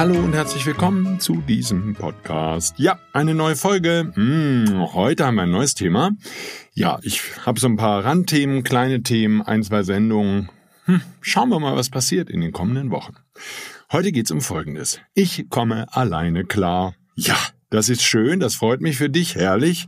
Hallo und herzlich willkommen zu diesem Podcast. Ja, eine neue Folge. Hm, heute haben wir ein neues Thema. Ja, ich habe so ein paar Randthemen, kleine Themen, ein, zwei Sendungen. Hm, schauen wir mal, was passiert in den kommenden Wochen. Heute geht's um Folgendes. Ich komme alleine klar. Ja, das ist schön, das freut mich für dich, herrlich.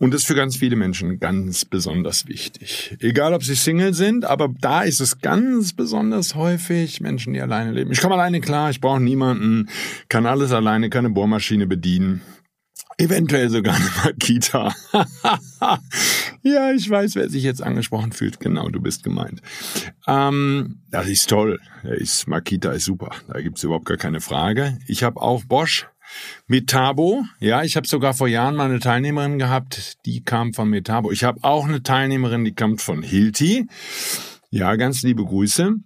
Und das ist für ganz viele Menschen ganz besonders wichtig. Egal, ob sie Single sind, aber da ist es ganz besonders häufig Menschen, die alleine leben. Ich komme alleine klar, ich brauche niemanden, kann alles alleine, keine Bohrmaschine bedienen. Eventuell sogar eine Makita. ja, ich weiß, wer sich jetzt angesprochen fühlt. Genau, du bist gemeint. Ähm, das ist toll. Makita ist super. Da gibt's überhaupt gar keine Frage. Ich habe auch Bosch Metabo, ja, ich habe sogar vor Jahren mal eine Teilnehmerin gehabt, die kam von Metabo. Ich habe auch eine Teilnehmerin, die kommt von Hilti. Ja, ganz liebe Grüße.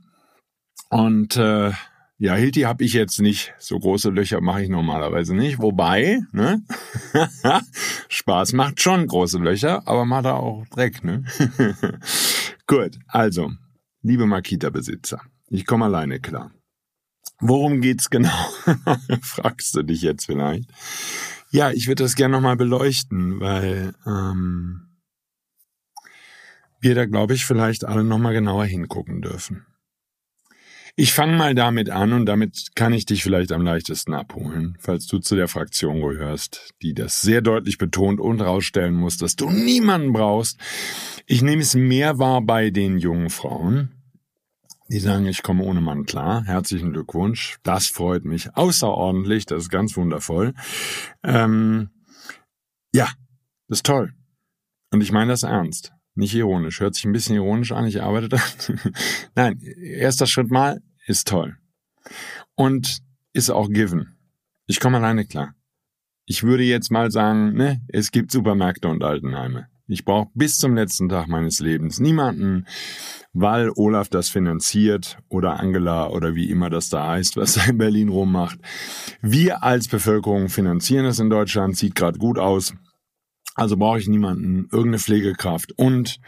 Und äh, ja, Hilti habe ich jetzt nicht. So große Löcher mache ich normalerweise nicht. Wobei, ne? Spaß macht schon große Löcher, aber macht auch Dreck, ne? Gut, also, liebe Makita-Besitzer, ich komme alleine klar. Worum geht's genau? Fragst du dich jetzt vielleicht. Ja, ich würde das gerne nochmal beleuchten, weil ähm, wir da, glaube ich, vielleicht alle nochmal genauer hingucken dürfen. Ich fange mal damit an und damit kann ich dich vielleicht am leichtesten abholen, falls du zu der Fraktion gehörst, die das sehr deutlich betont und rausstellen muss, dass du niemanden brauchst. Ich nehme es mehr wahr bei den jungen Frauen, die sagen, ich komme ohne Mann klar. Herzlichen Glückwunsch. Das freut mich außerordentlich. Das ist ganz wundervoll. Ähm, ja, das ist toll. Und ich meine das ernst. Nicht ironisch. Hört sich ein bisschen ironisch an. Ich arbeite da. Nein, erster Schritt mal ist toll. Und ist auch given. Ich komme alleine klar. Ich würde jetzt mal sagen, ne, es gibt Supermärkte und Altenheime. Ich brauche bis zum letzten Tag meines Lebens niemanden, weil Olaf das finanziert oder Angela oder wie immer das da heißt, was er in Berlin rummacht. Wir als Bevölkerung finanzieren es in Deutschland, sieht gerade gut aus. Also brauche ich niemanden, irgendeine Pflegekraft. Und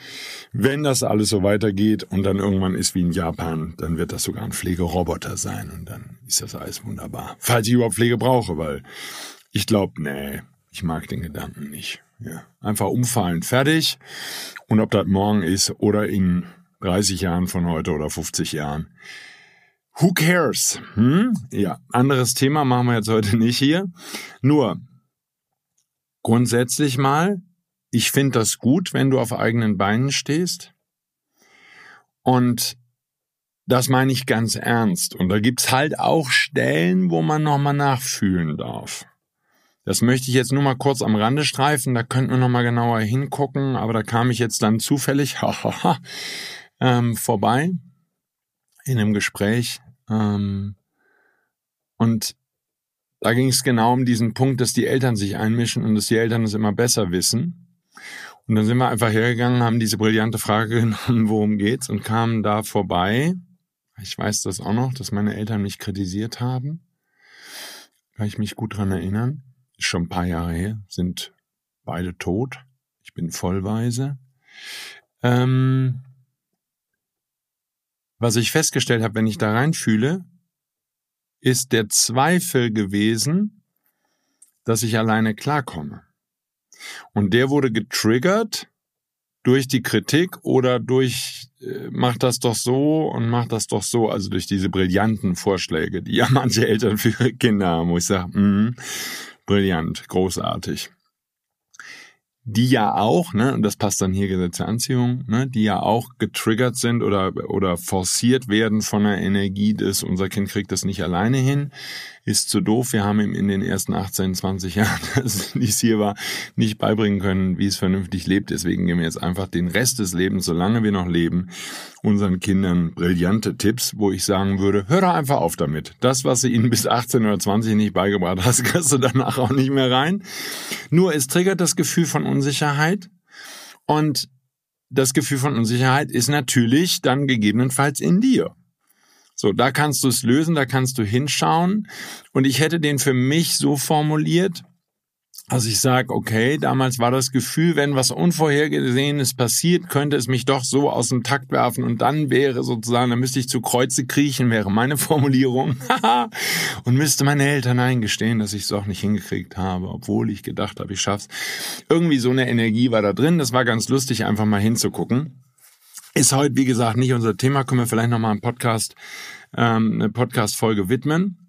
wenn das alles so weitergeht und dann irgendwann ist wie in Japan, dann wird das sogar ein Pflegeroboter sein und dann ist das alles wunderbar. Falls ich überhaupt Pflege brauche, weil ich glaube, nee, ich mag den Gedanken nicht. Ja, einfach umfallen, fertig. Und ob das morgen ist oder in 30 Jahren von heute oder 50 Jahren. Who cares? Hm? Ja, anderes Thema machen wir jetzt heute nicht hier. Nur grundsätzlich mal, ich finde das gut, wenn du auf eigenen Beinen stehst. Und das meine ich ganz ernst. Und da gibt's halt auch Stellen, wo man nochmal nachfühlen darf. Das möchte ich jetzt nur mal kurz am Rande streifen, da könnten wir nochmal genauer hingucken, aber da kam ich jetzt dann zufällig ähm, vorbei in einem Gespräch. Ähm, und da ging es genau um diesen Punkt, dass die Eltern sich einmischen und dass die Eltern es immer besser wissen. Und dann sind wir einfach hergegangen, haben diese brillante Frage genommen, worum geht's, und kamen da vorbei. Ich weiß das auch noch, dass meine Eltern mich kritisiert haben. Kann ich mich gut dran erinnern ist schon ein paar Jahre her, sind beide tot. Ich bin vollweise. Ähm, was ich festgestellt habe, wenn ich da reinfühle, ist der Zweifel gewesen, dass ich alleine klarkomme. Und der wurde getriggert durch die Kritik oder durch äh, mach das doch so und mach das doch so, also durch diese brillanten Vorschläge, die ja manche Eltern für ihre Kinder haben, wo ich sage, mm, Brillant, großartig. die ja auch, ne, und das passt dann hier Gesetz Anziehung, ne, die ja auch getriggert sind oder, oder forciert werden von der Energie des, unser Kind kriegt das nicht alleine hin, ist zu doof. Wir haben ihm in den ersten 18, 20 Jahren, die es hier war, nicht beibringen können, wie es vernünftig lebt. Deswegen geben wir jetzt einfach den Rest des Lebens, solange wir noch leben, unseren Kindern brillante Tipps, wo ich sagen würde, hör doch einfach auf damit. Das, was du ihnen bis 18 oder 20 nicht beigebracht hast, kriegst du danach auch nicht mehr rein. Nur es triggert das Gefühl von Unsicherheit und das Gefühl von Unsicherheit ist natürlich dann gegebenenfalls in dir. So, da kannst du es lösen, da kannst du hinschauen. Und ich hätte den für mich so formuliert, also ich sage, okay, damals war das Gefühl, wenn was Unvorhergesehenes passiert, könnte es mich doch so aus dem Takt werfen und dann wäre sozusagen, dann müsste ich zu Kreuze kriechen, wäre meine Formulierung. und müsste meine Eltern eingestehen, dass ich es auch nicht hingekriegt habe, obwohl ich gedacht habe, ich schaff's. Irgendwie so eine Energie war da drin. Das war ganz lustig, einfach mal hinzugucken. Ist heute, wie gesagt, nicht unser Thema. Können wir vielleicht nochmal einen Podcast, ähm, eine Podcast-Folge widmen.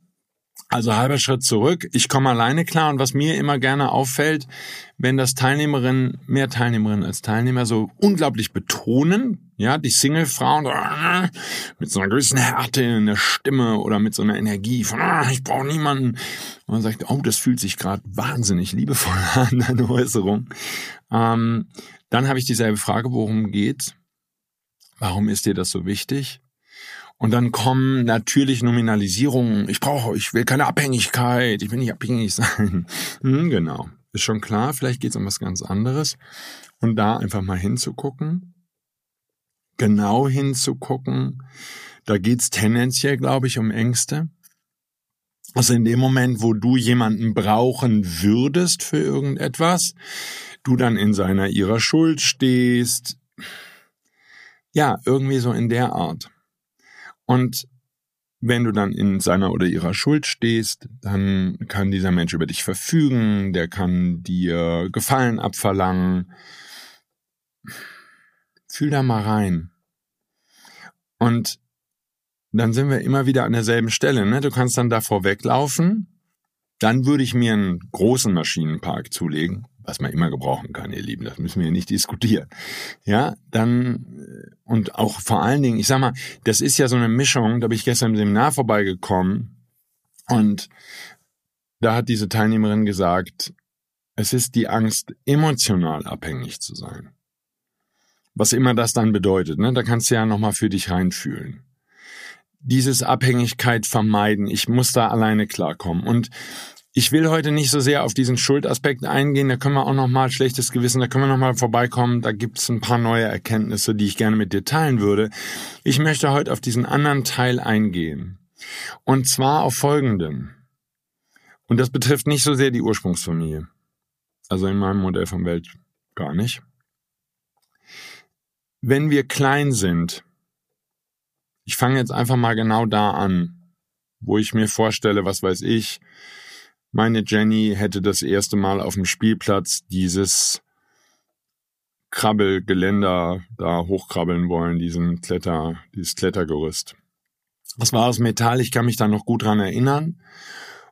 Also halber Schritt zurück. Ich komme alleine klar und was mir immer gerne auffällt, wenn das Teilnehmerinnen, mehr Teilnehmerinnen als Teilnehmer so unglaublich betonen, ja, die Single-Frauen äh, mit so einer gewissen Härte in der Stimme oder mit so einer Energie von, äh, ich brauche niemanden. Und man sagt, oh, das fühlt sich gerade wahnsinnig liebevoll an, deine Äußerung. Ähm, dann habe ich dieselbe Frage, worum geht's? Warum ist dir das so wichtig? Und dann kommen natürlich Nominalisierungen. Ich brauche, ich will keine Abhängigkeit, ich will nicht abhängig sein. Hm, genau. Ist schon klar, vielleicht geht es um was ganz anderes. Und da einfach mal hinzugucken, genau hinzugucken. Da geht's tendenziell, glaube ich, um Ängste. Also in dem Moment, wo du jemanden brauchen würdest für irgendetwas, du dann in seiner ihrer Schuld stehst. Ja, irgendwie so in der Art. Und wenn du dann in seiner oder ihrer Schuld stehst, dann kann dieser Mensch über dich verfügen, der kann dir Gefallen abverlangen. Fühl da mal rein. Und dann sind wir immer wieder an derselben Stelle. Ne? Du kannst dann davor weglaufen. Dann würde ich mir einen großen Maschinenpark zulegen was man immer gebrauchen kann, ihr Lieben, das müssen wir nicht diskutieren. Ja, dann äh, und auch vor allen Dingen, ich sag mal, das ist ja so eine Mischung, da bin ich gestern im Seminar vorbeigekommen und da hat diese Teilnehmerin gesagt, es ist die Angst, emotional abhängig zu sein. Was immer das dann bedeutet, ne? Da kannst du ja nochmal für dich reinfühlen. Dieses Abhängigkeit vermeiden, ich muss da alleine klarkommen. Und ich will heute nicht so sehr auf diesen Schuldaspekt eingehen, da können wir auch noch mal schlechtes Gewissen, da können wir noch mal vorbeikommen, da gibt es ein paar neue Erkenntnisse, die ich gerne mit dir teilen würde. Ich möchte heute auf diesen anderen Teil eingehen. Und zwar auf folgenden. Und das betrifft nicht so sehr die Ursprungsfamilie. Also in meinem Modell von Welt gar nicht. Wenn wir klein sind, ich fange jetzt einfach mal genau da an, wo ich mir vorstelle, was weiß ich, meine Jenny hätte das erste Mal auf dem Spielplatz dieses Krabbelgeländer da hochkrabbeln wollen, diesen Kletter, dieses Klettergerüst. Das war aus Metall, ich kann mich da noch gut dran erinnern.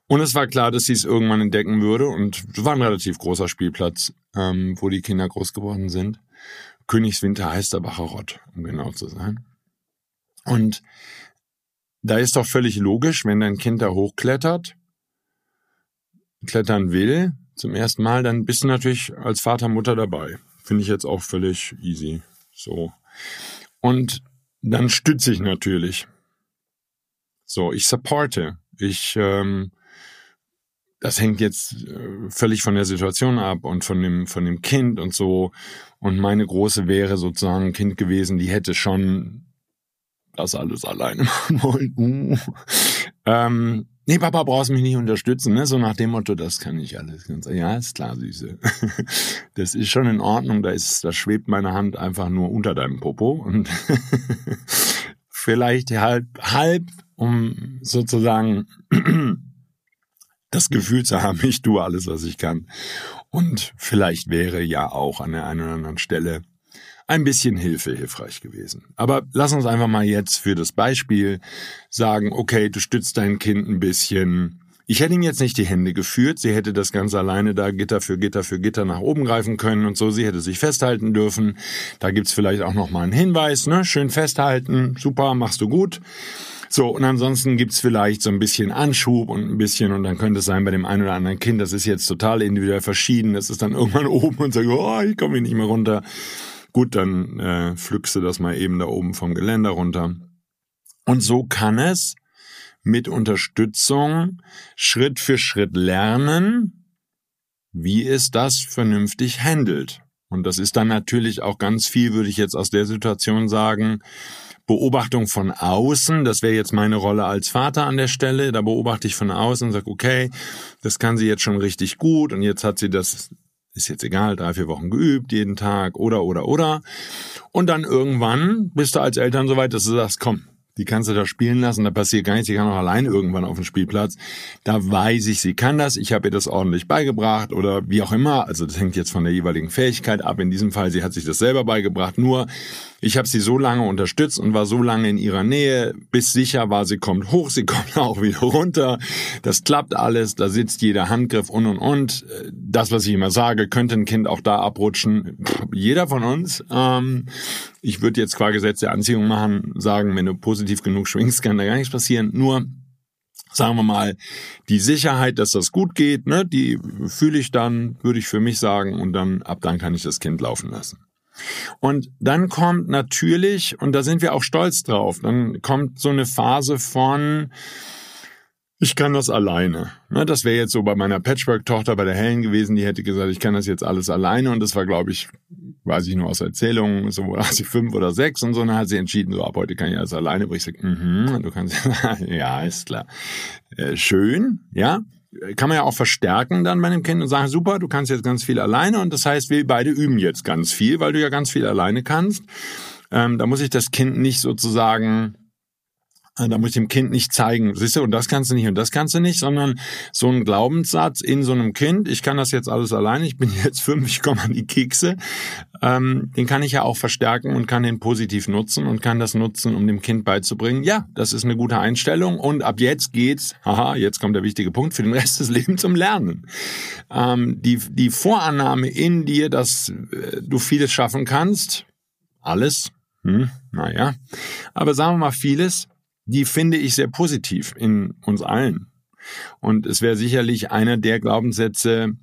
Und es war klar, dass sie es irgendwann entdecken würde. Und es war ein relativ großer Spielplatz, ähm, wo die Kinder groß geworden sind. Königswinter heißt der Bacherott, um genau zu sein. Und da ist doch völlig logisch, wenn dein Kind da hochklettert, klettern will, zum ersten Mal, dann bist du natürlich als Vater, Mutter dabei. Finde ich jetzt auch völlig easy. So. Und dann stütze ich natürlich. So, ich supporte. Ich, ähm, das hängt jetzt äh, völlig von der Situation ab und von dem, von dem Kind und so. Und meine große wäre sozusagen ein Kind gewesen, die hätte schon das alles alleine machen wollen. Uh. Ähm, nee, Papa, brauchst mich nicht unterstützen, ne? So nach dem Motto, das kann ich alles. Ja, ist klar, Süße. Das ist schon in Ordnung, da ist, da schwebt meine Hand einfach nur unter deinem Popo und vielleicht halb, halb, um sozusagen das Gefühl zu haben, ich tue alles, was ich kann. Und vielleicht wäre ja auch an der einen oder anderen Stelle ein bisschen Hilfe hilfreich gewesen. Aber lass uns einfach mal jetzt für das Beispiel sagen, okay, du stützt dein Kind ein bisschen, Ich hätte ihm jetzt nicht die Hände geführt, sie hätte das Ganze alleine da Gitter für Gitter für Gitter nach oben greifen können und so, sie hätte sich festhalten dürfen. Da gibt's vielleicht auch noch mal einen Hinweis, ne? Schön festhalten, super, machst du gut. So, und ansonsten gibt's vielleicht so ein bisschen Anschub und ein bisschen, und dann könnte es sein bei dem einen oder anderen Kind, das ist jetzt total individuell verschieden, das ist dann irgendwann oben und sagt, oh, ich komme hier nicht mehr runter. Gut, dann äh, pflückst du das mal eben da oben vom Geländer runter. Und so kann es mit Unterstützung Schritt für Schritt lernen, wie es das vernünftig handelt. Und das ist dann natürlich auch ganz viel, würde ich jetzt aus der Situation sagen, Beobachtung von außen. Das wäre jetzt meine Rolle als Vater an der Stelle. Da beobachte ich von außen und sage, okay, das kann sie jetzt schon richtig gut und jetzt hat sie das ist jetzt egal, drei, vier Wochen geübt, jeden Tag oder, oder, oder. Und dann irgendwann bist du als Eltern so weit, dass du sagst, komm, die kannst du da spielen lassen, da passiert gar nichts, die kann auch alleine irgendwann auf dem Spielplatz. Da weiß ich, sie kann das, ich habe ihr das ordentlich beigebracht oder wie auch immer. Also das hängt jetzt von der jeweiligen Fähigkeit ab. In diesem Fall, sie hat sich das selber beigebracht. Nur ich habe sie so lange unterstützt und war so lange in ihrer Nähe, bis sicher war, sie kommt hoch, sie kommt auch wieder runter. Das klappt alles, da sitzt jeder Handgriff und und und. Das, was ich immer sage, könnte ein Kind auch da abrutschen. Jeder von uns. Ähm, ich würde jetzt qua Gesetz der Anziehung machen, sagen, wenn du positiv genug schwingst, kann da gar nichts passieren. Nur sagen wir mal, die Sicherheit, dass das gut geht, ne, die fühle ich dann, würde ich für mich sagen, und dann ab dann kann ich das Kind laufen lassen. Und dann kommt natürlich, und da sind wir auch stolz drauf, dann kommt so eine Phase von, ich kann das alleine. Ne, das wäre jetzt so bei meiner Patchwork-Tochter, bei der Helen gewesen, die hätte gesagt, ich kann das jetzt alles alleine. Und das war, glaube ich, weiß ich nur aus Erzählungen, so war sie fünf oder sechs und so. Und dann hat sie entschieden, so ab heute kann ich alles alleine. Wo ich sage, mhm, du kannst, ja, ist klar. Äh, schön, ja. Kann man ja auch verstärken dann bei dem Kind und sagen, super, du kannst jetzt ganz viel alleine. Und das heißt, wir beide üben jetzt ganz viel, weil du ja ganz viel alleine kannst. Ähm, da muss ich das Kind nicht sozusagen da muss ich dem Kind nicht zeigen, siehst du, und das kannst du nicht und das kannst du nicht, sondern so ein Glaubenssatz in so einem Kind, ich kann das jetzt alles alleine, ich bin jetzt fünf, ich komme an die Kekse, ähm, den kann ich ja auch verstärken und kann den positiv nutzen und kann das nutzen, um dem Kind beizubringen, ja, das ist eine gute Einstellung und ab jetzt geht's, haha, jetzt kommt der wichtige Punkt, für den Rest des Lebens zum Lernen. Ähm, die, die Vorannahme in dir, dass äh, du vieles schaffen kannst, alles, hm, naja, aber sagen wir mal vieles, die finde ich sehr positiv in uns allen. Und es wäre sicherlich einer der Glaubenssätze,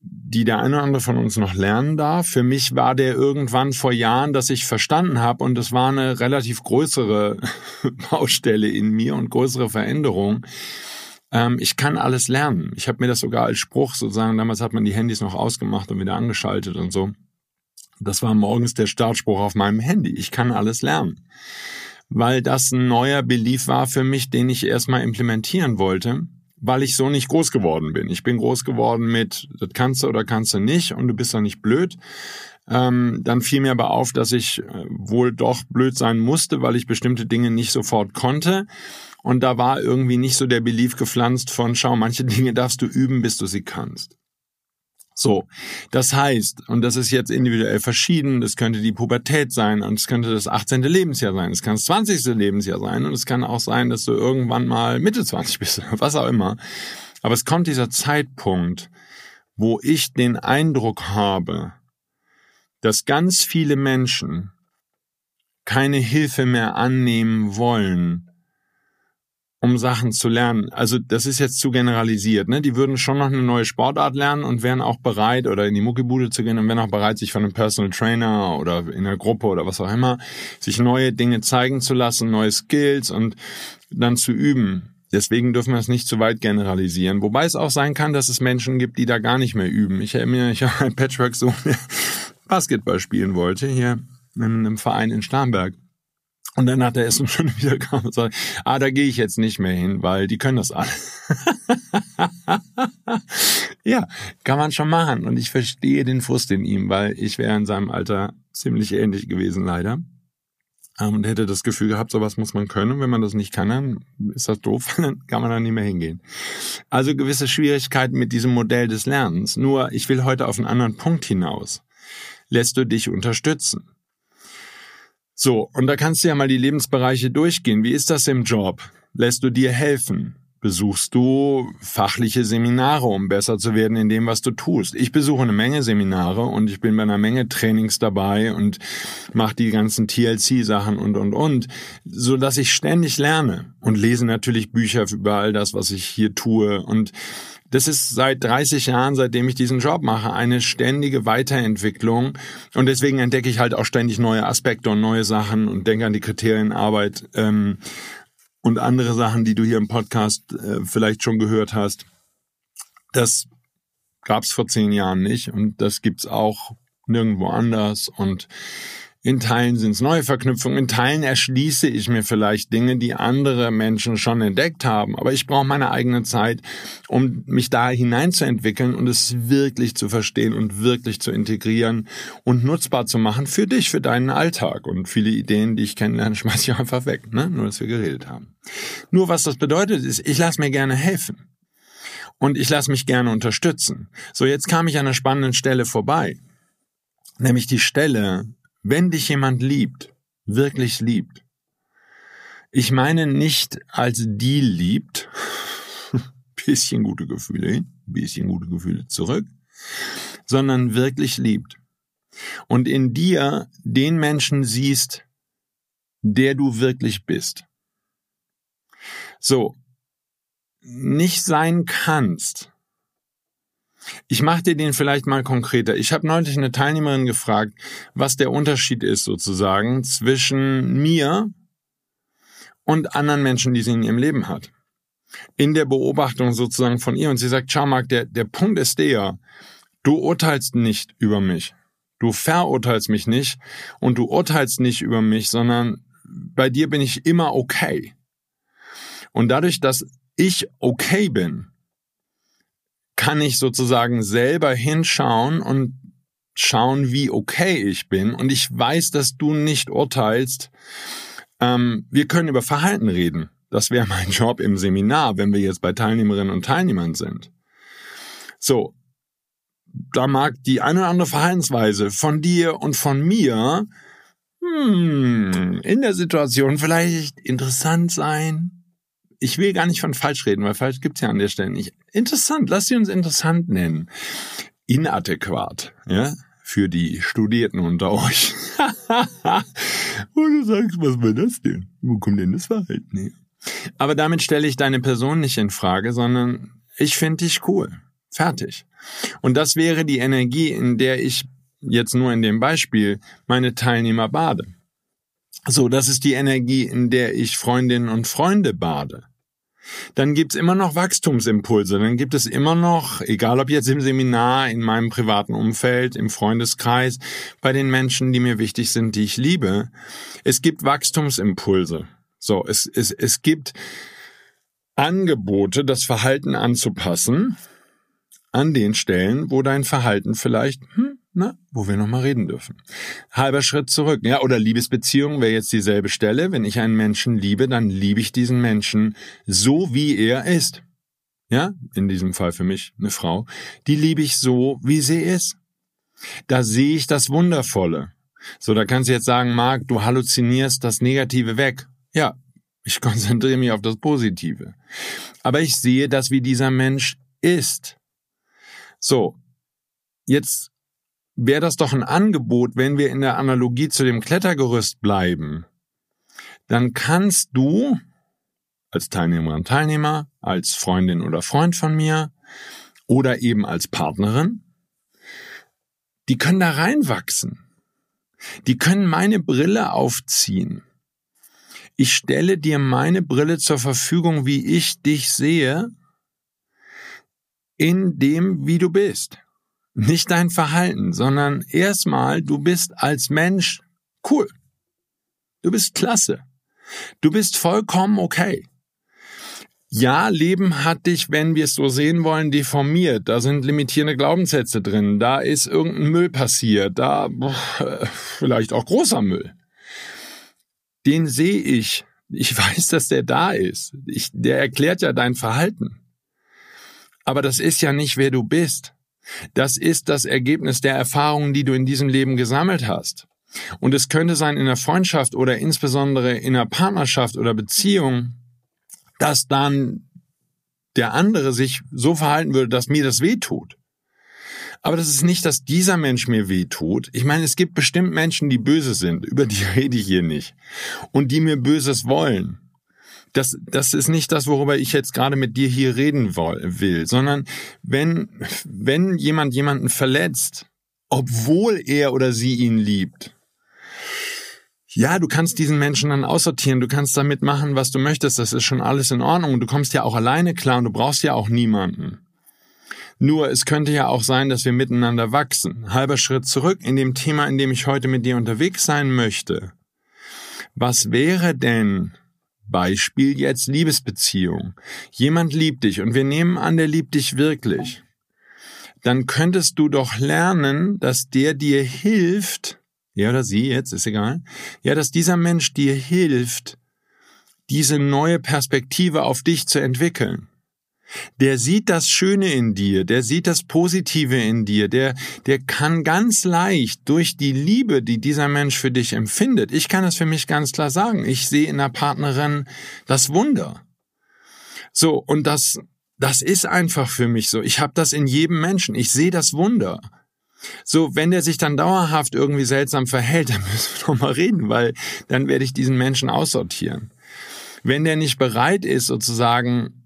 die der eine oder andere von uns noch lernen darf. Für mich war der irgendwann vor Jahren, dass ich verstanden habe und es war eine relativ größere Baustelle in mir und größere Veränderung. Ähm, ich kann alles lernen. Ich habe mir das sogar als Spruch sozusagen, damals hat man die Handys noch ausgemacht und wieder angeschaltet und so. Das war morgens der Startspruch auf meinem Handy. Ich kann alles lernen weil das ein neuer Belief war für mich, den ich erstmal implementieren wollte, weil ich so nicht groß geworden bin. Ich bin groß geworden mit, das kannst du oder kannst du nicht und du bist doch nicht blöd. Ähm, dann fiel mir aber auf, dass ich äh, wohl doch blöd sein musste, weil ich bestimmte Dinge nicht sofort konnte. Und da war irgendwie nicht so der Belief gepflanzt von, schau, manche Dinge darfst du üben, bis du sie kannst. So, das heißt, und das ist jetzt individuell verschieden, das könnte die Pubertät sein und es könnte das 18. Lebensjahr sein, es kann das 20. Lebensjahr sein und es kann auch sein, dass du irgendwann mal Mitte 20 bist, was auch immer. Aber es kommt dieser Zeitpunkt, wo ich den Eindruck habe, dass ganz viele Menschen keine Hilfe mehr annehmen wollen, um Sachen zu lernen. Also das ist jetzt zu generalisiert. Ne? Die würden schon noch eine neue Sportart lernen und wären auch bereit, oder in die Muckibude zu gehen und wären auch bereit, sich von einem Personal Trainer oder in einer Gruppe oder was auch immer, sich neue Dinge zeigen zu lassen, neue Skills und dann zu üben. Deswegen dürfen wir es nicht zu weit generalisieren. Wobei es auch sein kann, dass es Menschen gibt, die da gar nicht mehr üben. Ich erinnere mich an einen Patchwork-Sohn, der Basketball spielen wollte, hier in einem Verein in Starnberg. Und dann hat er Essen schon wieder kam und sagt, ah, da gehe ich jetzt nicht mehr hin, weil die können das alle. ja, kann man schon machen. Und ich verstehe den Frust in ihm, weil ich wäre in seinem Alter ziemlich ähnlich gewesen, leider. Ähm, und hätte das Gefühl gehabt, sowas muss man können. Und wenn man das nicht kann, dann ist das doof, dann kann man da nicht mehr hingehen. Also gewisse Schwierigkeiten mit diesem Modell des Lernens. Nur, ich will heute auf einen anderen Punkt hinaus. Lässt du dich unterstützen? So, und da kannst du ja mal die Lebensbereiche durchgehen. Wie ist das im Job? Lässt du dir helfen? besuchst du fachliche Seminare, um besser zu werden in dem, was du tust. Ich besuche eine Menge Seminare und ich bin bei einer Menge Trainings dabei und mache die ganzen TLC-Sachen und, und, und, so dass ich ständig lerne und lese natürlich Bücher über all das, was ich hier tue und das ist seit 30 Jahren, seitdem ich diesen Job mache, eine ständige Weiterentwicklung. Und deswegen entdecke ich halt auch ständig neue Aspekte und neue Sachen und denke an die Kriterienarbeit. Ähm, und andere Sachen, die du hier im Podcast äh, vielleicht schon gehört hast. Das gab es vor zehn Jahren nicht und das gibt's auch nirgendwo anders und in Teilen sind es neue Verknüpfungen, in Teilen erschließe ich mir vielleicht Dinge, die andere Menschen schon entdeckt haben, aber ich brauche meine eigene Zeit, um mich da hineinzuentwickeln und es wirklich zu verstehen und wirklich zu integrieren und nutzbar zu machen für dich, für deinen Alltag. Und viele Ideen, die ich kennenlerne, schmeiße ich einfach weg, ne? nur dass wir geredet haben. Nur was das bedeutet ist, ich lasse mir gerne helfen. Und ich lasse mich gerne unterstützen. So, jetzt kam ich an einer spannenden Stelle vorbei. Nämlich die Stelle, wenn dich jemand liebt, wirklich liebt, ich meine nicht als die liebt, bisschen gute Gefühle hin, bisschen gute Gefühle zurück, sondern wirklich liebt. Und in dir den Menschen siehst, der du wirklich bist. So, nicht sein kannst, ich mache dir den vielleicht mal konkreter. Ich habe neulich eine Teilnehmerin gefragt, was der Unterschied ist sozusagen zwischen mir und anderen Menschen, die sie in ihrem Leben hat. In der Beobachtung sozusagen von ihr. Und sie sagt, schau Marc, der, der Punkt ist der, du urteilst nicht über mich. Du verurteilst mich nicht und du urteilst nicht über mich, sondern bei dir bin ich immer okay. Und dadurch, dass ich okay bin, kann ich sozusagen selber hinschauen und schauen, wie okay ich bin. Und ich weiß, dass du nicht urteilst. Ähm, wir können über Verhalten reden. Das wäre mein Job im Seminar, wenn wir jetzt bei Teilnehmerinnen und Teilnehmern sind. So, da mag die eine oder andere Verhaltensweise von dir und von mir hm, in der Situation vielleicht interessant sein, ich will gar nicht von falsch reden, weil falsch gibt's ja an der Stelle nicht. Interessant, lass sie uns interessant nennen. Inadäquat, ja, für die Studierten unter euch. Wo du sagst, was war das denn? Wo kommt denn das Verhalten her? Aber damit stelle ich deine Person nicht in Frage, sondern ich finde dich cool. Fertig. Und das wäre die Energie, in der ich jetzt nur in dem Beispiel meine Teilnehmer bade. So, das ist die Energie, in der ich Freundinnen und Freunde bade dann gibt's immer noch Wachstumsimpulse, dann gibt es immer noch, egal ob jetzt im Seminar, in meinem privaten Umfeld, im Freundeskreis, bei den Menschen, die mir wichtig sind, die ich liebe, es gibt Wachstumsimpulse. So, es, es, es gibt Angebote, das Verhalten anzupassen an den Stellen, wo dein Verhalten vielleicht hm, na, wo wir nochmal reden dürfen. Halber Schritt zurück. Ja, oder Liebesbeziehung wäre jetzt dieselbe Stelle. Wenn ich einen Menschen liebe, dann liebe ich diesen Menschen so, wie er ist. Ja, in diesem Fall für mich eine Frau. Die liebe ich so, wie sie ist. Da sehe ich das Wundervolle. So, da kannst du jetzt sagen, Marc, du halluzinierst das Negative weg. Ja, ich konzentriere mich auf das Positive. Aber ich sehe das, wie dieser Mensch ist. So, jetzt wäre das doch ein Angebot, wenn wir in der Analogie zu dem Klettergerüst bleiben. Dann kannst du als Teilnehmerin, Teilnehmer, als Freundin oder Freund von mir oder eben als Partnerin, die können da reinwachsen. Die können meine Brille aufziehen. Ich stelle dir meine Brille zur Verfügung, wie ich dich sehe, in dem, wie du bist. Nicht dein Verhalten, sondern erstmal, du bist als Mensch cool. Du bist klasse. Du bist vollkommen okay. Ja, Leben hat dich, wenn wir es so sehen wollen, deformiert. Da sind limitierende Glaubenssätze drin. Da ist irgendein Müll passiert. Da boah, vielleicht auch großer Müll. Den sehe ich. Ich weiß, dass der da ist. Ich, der erklärt ja dein Verhalten. Aber das ist ja nicht, wer du bist. Das ist das Ergebnis der Erfahrungen, die du in diesem Leben gesammelt hast. Und es könnte sein in der Freundschaft oder insbesondere in der Partnerschaft oder Beziehung, dass dann der andere sich so verhalten würde, dass mir das weh tut. Aber das ist nicht, dass dieser Mensch mir weh tut. Ich meine, es gibt bestimmt Menschen, die böse sind, über die rede ich hier nicht. Und die mir Böses wollen. Das, das ist nicht das, worüber ich jetzt gerade mit dir hier reden will, sondern wenn, wenn jemand jemanden verletzt, obwohl er oder sie ihn liebt, ja, du kannst diesen Menschen dann aussortieren, du kannst damit machen, was du möchtest, das ist schon alles in Ordnung. Du kommst ja auch alleine klar und du brauchst ja auch niemanden. Nur es könnte ja auch sein, dass wir miteinander wachsen. Halber Schritt zurück in dem Thema, in dem ich heute mit dir unterwegs sein möchte. Was wäre denn Beispiel jetzt Liebesbeziehung? Jemand liebt dich und wir nehmen an, der liebt dich wirklich. Dann könntest du doch lernen, dass der dir hilft, er oder sie jetzt, ist egal, ja, dass dieser Mensch dir hilft, diese neue Perspektive auf dich zu entwickeln. Der sieht das Schöne in dir, der sieht das Positive in dir, der, der kann ganz leicht durch die Liebe, die dieser Mensch für dich empfindet, ich kann es für mich ganz klar sagen, ich sehe in der Partnerin das Wunder. So, und das, das ist einfach für mich so. Ich habe das in jedem Menschen. Ich sehe das Wunder. So, wenn der sich dann dauerhaft irgendwie seltsam verhält, dann müssen wir noch mal reden, weil dann werde ich diesen Menschen aussortieren. Wenn der nicht bereit ist, sozusagen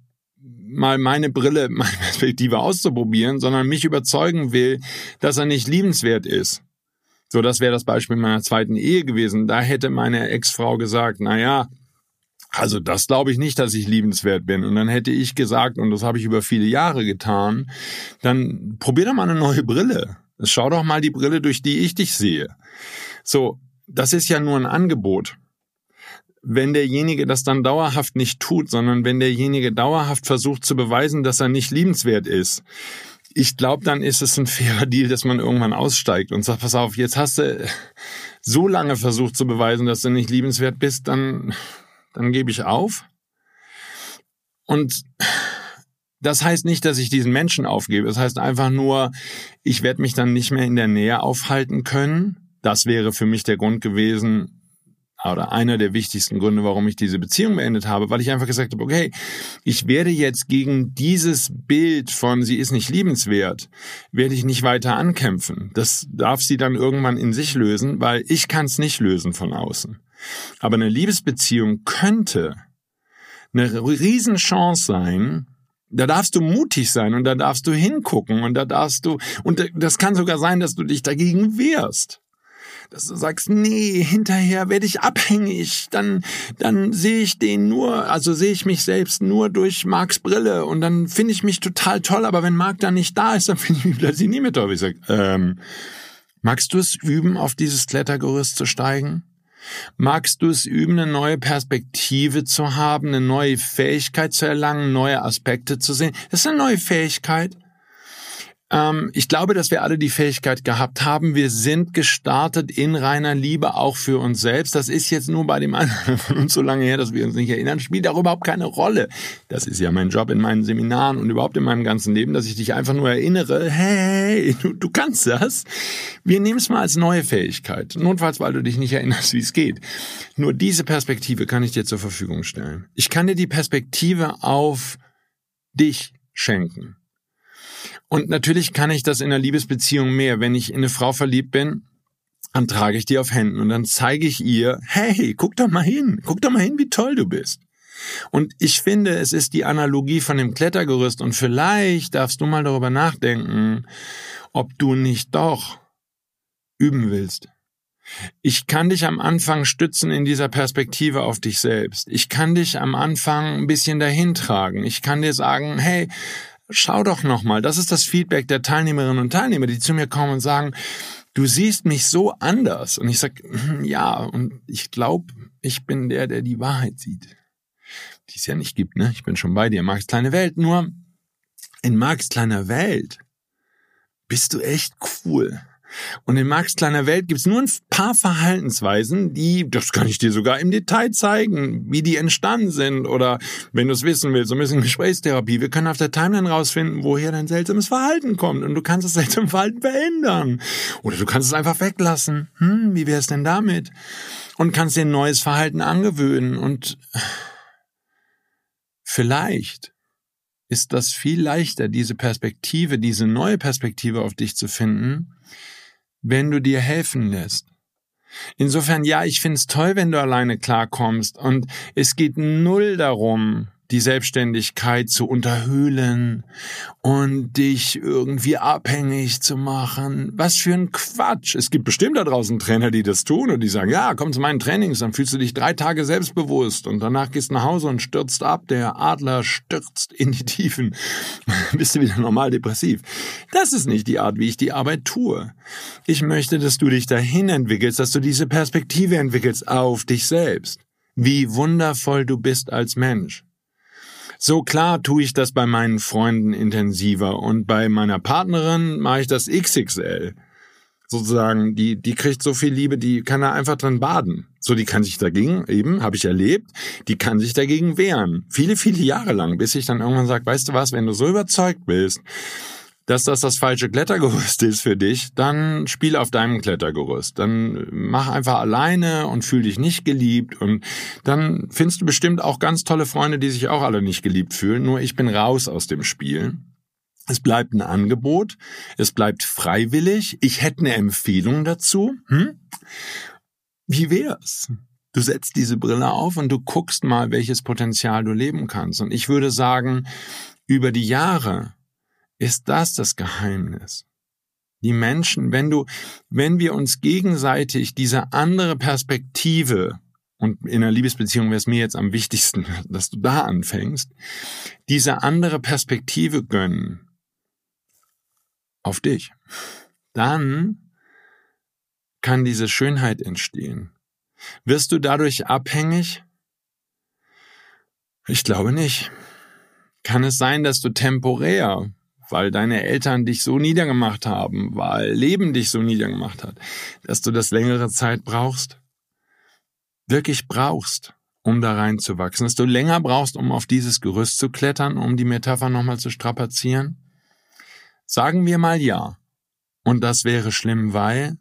mal meine Brille, meine Perspektive auszuprobieren, sondern mich überzeugen will, dass er nicht liebenswert ist. So, das wäre das Beispiel meiner zweiten Ehe gewesen. Da hätte meine Ex-Frau gesagt, na ja, also das glaube ich nicht, dass ich liebenswert bin. Und dann hätte ich gesagt, und das habe ich über viele Jahre getan, dann probier doch mal eine neue Brille. Schau doch mal die Brille, durch die ich dich sehe. So, das ist ja nur ein Angebot. Wenn derjenige das dann dauerhaft nicht tut, sondern wenn derjenige dauerhaft versucht zu beweisen, dass er nicht liebenswert ist, ich glaube, dann ist es ein fairer Deal, dass man irgendwann aussteigt und sagt, pass auf, jetzt hast du so lange versucht zu beweisen, dass du nicht liebenswert bist, dann, dann gebe ich auf. Und das heißt nicht, dass ich diesen Menschen aufgebe. Das heißt einfach nur, ich werde mich dann nicht mehr in der Nähe aufhalten können. Das wäre für mich der Grund gewesen, oder einer der wichtigsten Gründe, warum ich diese Beziehung beendet habe, weil ich einfach gesagt habe, okay, ich werde jetzt gegen dieses Bild von sie ist nicht liebenswert, werde ich nicht weiter ankämpfen. Das darf sie dann irgendwann in sich lösen, weil ich kann es nicht lösen von außen. Aber eine Liebesbeziehung könnte eine Riesenchance sein, da darfst du mutig sein und da darfst du hingucken und da darfst du, und das kann sogar sein, dass du dich dagegen wehrst. Dass du sagst, nee, hinterher werde ich abhängig, dann, dann sehe ich den nur, also sehe ich mich selbst nur durch Marks Brille und dann finde ich mich total toll, aber wenn Mark dann nicht da ist, dann finde ich mich plötzlich nie mehr toll. Ich sag, ähm, magst du es üben, auf dieses Klettergerüst zu steigen? Magst du es üben, eine neue Perspektive zu haben, eine neue Fähigkeit zu erlangen, neue Aspekte zu sehen? Das ist eine neue Fähigkeit. Ähm, ich glaube, dass wir alle die Fähigkeit gehabt haben. Wir sind gestartet in reiner Liebe auch für uns selbst. Das ist jetzt nur bei dem anderen von uns so lange her, dass wir uns nicht erinnern, spielt auch überhaupt keine Rolle. Das ist ja mein Job in meinen Seminaren und überhaupt in meinem ganzen Leben, dass ich dich einfach nur erinnere, hey, du, du kannst das. Wir nehmen es mal als neue Fähigkeit. Notfalls, weil du dich nicht erinnerst, wie es geht. Nur diese Perspektive kann ich dir zur Verfügung stellen. Ich kann dir die Perspektive auf dich schenken. Und natürlich kann ich das in einer Liebesbeziehung mehr. Wenn ich in eine Frau verliebt bin, dann trage ich die auf Händen und dann zeige ich ihr, hey, guck doch mal hin, guck doch mal hin, wie toll du bist. Und ich finde, es ist die Analogie von dem Klettergerüst und vielleicht darfst du mal darüber nachdenken, ob du nicht doch üben willst. Ich kann dich am Anfang stützen in dieser Perspektive auf dich selbst. Ich kann dich am Anfang ein bisschen dahin tragen. Ich kann dir sagen, hey, schau doch nochmal, das ist das Feedback der Teilnehmerinnen und Teilnehmer, die zu mir kommen und sagen, du siehst mich so anders. Und ich sag, hm, ja, und ich glaube, ich bin der, der die Wahrheit sieht. Die es ja nicht gibt, ne? Ich bin schon bei dir, Marx kleine Welt. Nur in Marx kleiner Welt bist du echt cool. Und in Marx kleiner Welt gibt's nur ein paar Verhaltensweisen, die, das kann ich dir sogar im Detail zeigen, wie die entstanden sind. Oder wenn du es wissen willst, so ein bisschen Gesprächstherapie. Wir können auf der Timeline rausfinden, woher dein seltsames Verhalten kommt. Und du kannst das seltsame Verhalten verändern. Oder du kannst es einfach weglassen. Hm, wie wär's denn damit? Und kannst dir ein neues Verhalten angewöhnen. Und vielleicht ist das viel leichter, diese Perspektive, diese neue Perspektive auf dich zu finden, wenn du dir helfen lässt. Insofern, ja, ich find's toll, wenn du alleine klarkommst und es geht null darum, die Selbstständigkeit zu unterhöhlen und dich irgendwie abhängig zu machen. Was für ein Quatsch. Es gibt bestimmt da draußen Trainer, die das tun und die sagen, ja, komm zu meinen Trainings, dann fühlst du dich drei Tage selbstbewusst und danach gehst du nach Hause und stürzt ab. Der Adler stürzt in die Tiefen. Bist du wieder normal depressiv. Das ist nicht die Art, wie ich die Arbeit tue. Ich möchte, dass du dich dahin entwickelst, dass du diese Perspektive entwickelst auf dich selbst. Wie wundervoll du bist als Mensch. So klar tue ich das bei meinen Freunden intensiver und bei meiner Partnerin mache ich das XXL. Sozusagen, die, die kriegt so viel Liebe, die kann da einfach drin baden. So, die kann sich dagegen, eben, habe ich erlebt, die kann sich dagegen wehren. Viele, viele Jahre lang, bis ich dann irgendwann sage, weißt du was, wenn du so überzeugt bist, dass das das falsche Klettergerüst ist für dich, dann spiel auf deinem Klettergerüst. Dann mach einfach alleine und fühl dich nicht geliebt und dann findest du bestimmt auch ganz tolle Freunde, die sich auch alle nicht geliebt fühlen. Nur ich bin raus aus dem Spiel. Es bleibt ein Angebot, es bleibt freiwillig. Ich hätte eine Empfehlung dazu. Hm? Wie wär's? Du setzt diese Brille auf und du guckst mal, welches Potenzial du leben kannst. Und ich würde sagen, über die Jahre ist das das Geheimnis. Die Menschen, wenn du, wenn wir uns gegenseitig diese andere Perspektive und in einer Liebesbeziehung wäre es mir jetzt am wichtigsten, dass du da anfängst, diese andere Perspektive gönnen auf dich, dann kann diese Schönheit entstehen. Wirst du dadurch abhängig? Ich glaube nicht. Kann es sein, dass du temporär weil deine Eltern dich so niedergemacht haben, weil Leben dich so niedergemacht hat, dass du das längere Zeit brauchst, wirklich brauchst, um da reinzuwachsen, dass du länger brauchst, um auf dieses Gerüst zu klettern, um die Metapher nochmal zu strapazieren? Sagen wir mal ja. Und das wäre schlimm, weil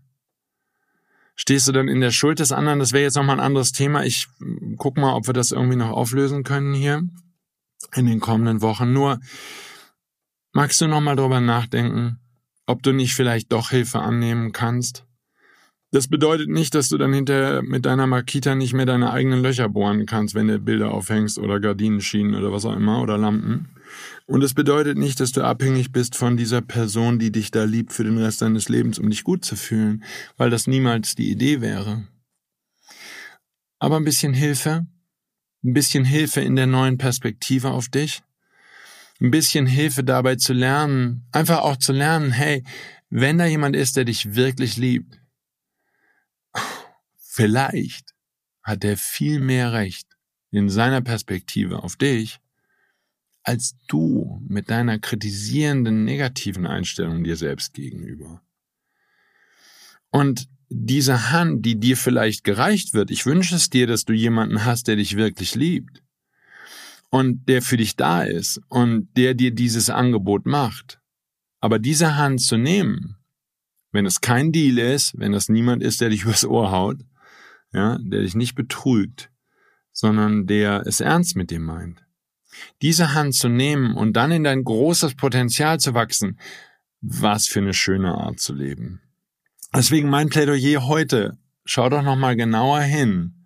stehst du dann in der Schuld des anderen? Das wäre jetzt nochmal ein anderes Thema. Ich guck mal, ob wir das irgendwie noch auflösen können hier in den kommenden Wochen. Nur Magst du nochmal drüber nachdenken, ob du nicht vielleicht doch Hilfe annehmen kannst? Das bedeutet nicht, dass du dann hinterher mit deiner Makita nicht mehr deine eigenen Löcher bohren kannst, wenn du Bilder aufhängst oder Gardinenschienen oder was auch immer oder Lampen. Und es bedeutet nicht, dass du abhängig bist von dieser Person, die dich da liebt für den Rest deines Lebens, um dich gut zu fühlen, weil das niemals die Idee wäre. Aber ein bisschen Hilfe, ein bisschen Hilfe in der neuen Perspektive auf dich, ein bisschen Hilfe dabei zu lernen, einfach auch zu lernen, hey, wenn da jemand ist, der dich wirklich liebt, vielleicht hat er viel mehr Recht in seiner Perspektive auf dich, als du mit deiner kritisierenden, negativen Einstellung dir selbst gegenüber. Und diese Hand, die dir vielleicht gereicht wird, ich wünsche es dir, dass du jemanden hast, der dich wirklich liebt und der für dich da ist und der dir dieses Angebot macht. Aber diese Hand zu nehmen, wenn es kein Deal ist, wenn es niemand ist, der dich übers Ohr haut, ja, der dich nicht betrügt, sondern der es ernst mit dir meint. Diese Hand zu nehmen und dann in dein großes Potenzial zu wachsen, was für eine schöne Art zu leben. Deswegen mein Plädoyer heute, schau doch noch mal genauer hin,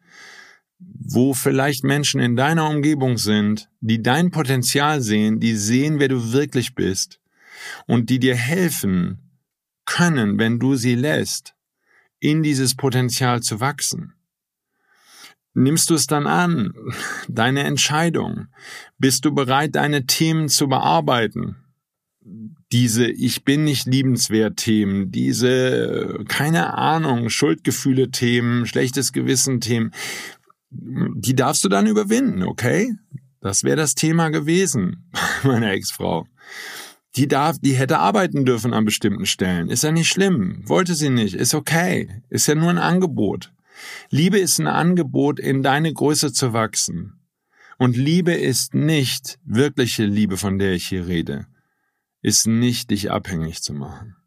wo vielleicht Menschen in deiner Umgebung sind, die dein Potenzial sehen, die sehen, wer du wirklich bist und die dir helfen können, wenn du sie lässt, in dieses Potenzial zu wachsen. Nimmst du es dann an, deine Entscheidung? Bist du bereit, deine Themen zu bearbeiten? Diese Ich bin nicht liebenswert Themen, diese, keine Ahnung, Schuldgefühle Themen, schlechtes Gewissen Themen die darfst du dann überwinden, okay? Das wäre das Thema gewesen, meiner Ex-Frau. Die darf, die hätte arbeiten dürfen an bestimmten Stellen. Ist ja nicht schlimm. Wollte sie nicht. Ist okay. Ist ja nur ein Angebot. Liebe ist ein Angebot, in deine Größe zu wachsen. Und Liebe ist nicht wirkliche Liebe, von der ich hier rede. Ist nicht dich abhängig zu machen.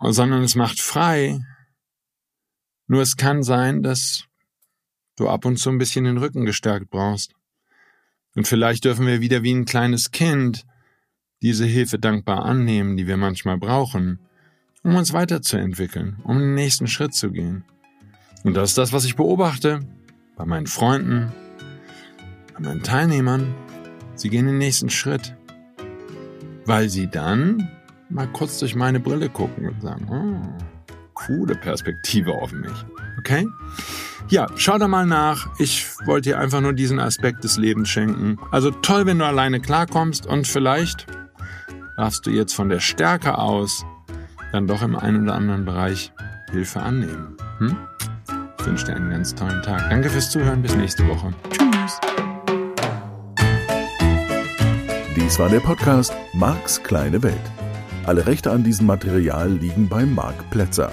Sondern es macht frei. Nur es kann sein, dass du ab und zu ein bisschen den Rücken gestärkt brauchst. Und vielleicht dürfen wir wieder wie ein kleines Kind diese Hilfe dankbar annehmen, die wir manchmal brauchen, um uns weiterzuentwickeln, um den nächsten Schritt zu gehen. Und das ist das, was ich beobachte bei meinen Freunden, bei meinen Teilnehmern. Sie gehen den nächsten Schritt, weil sie dann mal kurz durch meine Brille gucken und sagen, oh, coole Perspektive auf mich. Okay? Ja, schau da mal nach. Ich wollte dir einfach nur diesen Aspekt des Lebens schenken. Also toll, wenn du alleine klarkommst und vielleicht darfst du jetzt von der Stärke aus dann doch im einen oder anderen Bereich Hilfe annehmen. Hm? Ich wünsche dir einen ganz tollen Tag. Danke fürs Zuhören. Bis nächste Woche. Tschüss. Dies war der Podcast Marks kleine Welt. Alle Rechte an diesem Material liegen bei Marc Plätzer.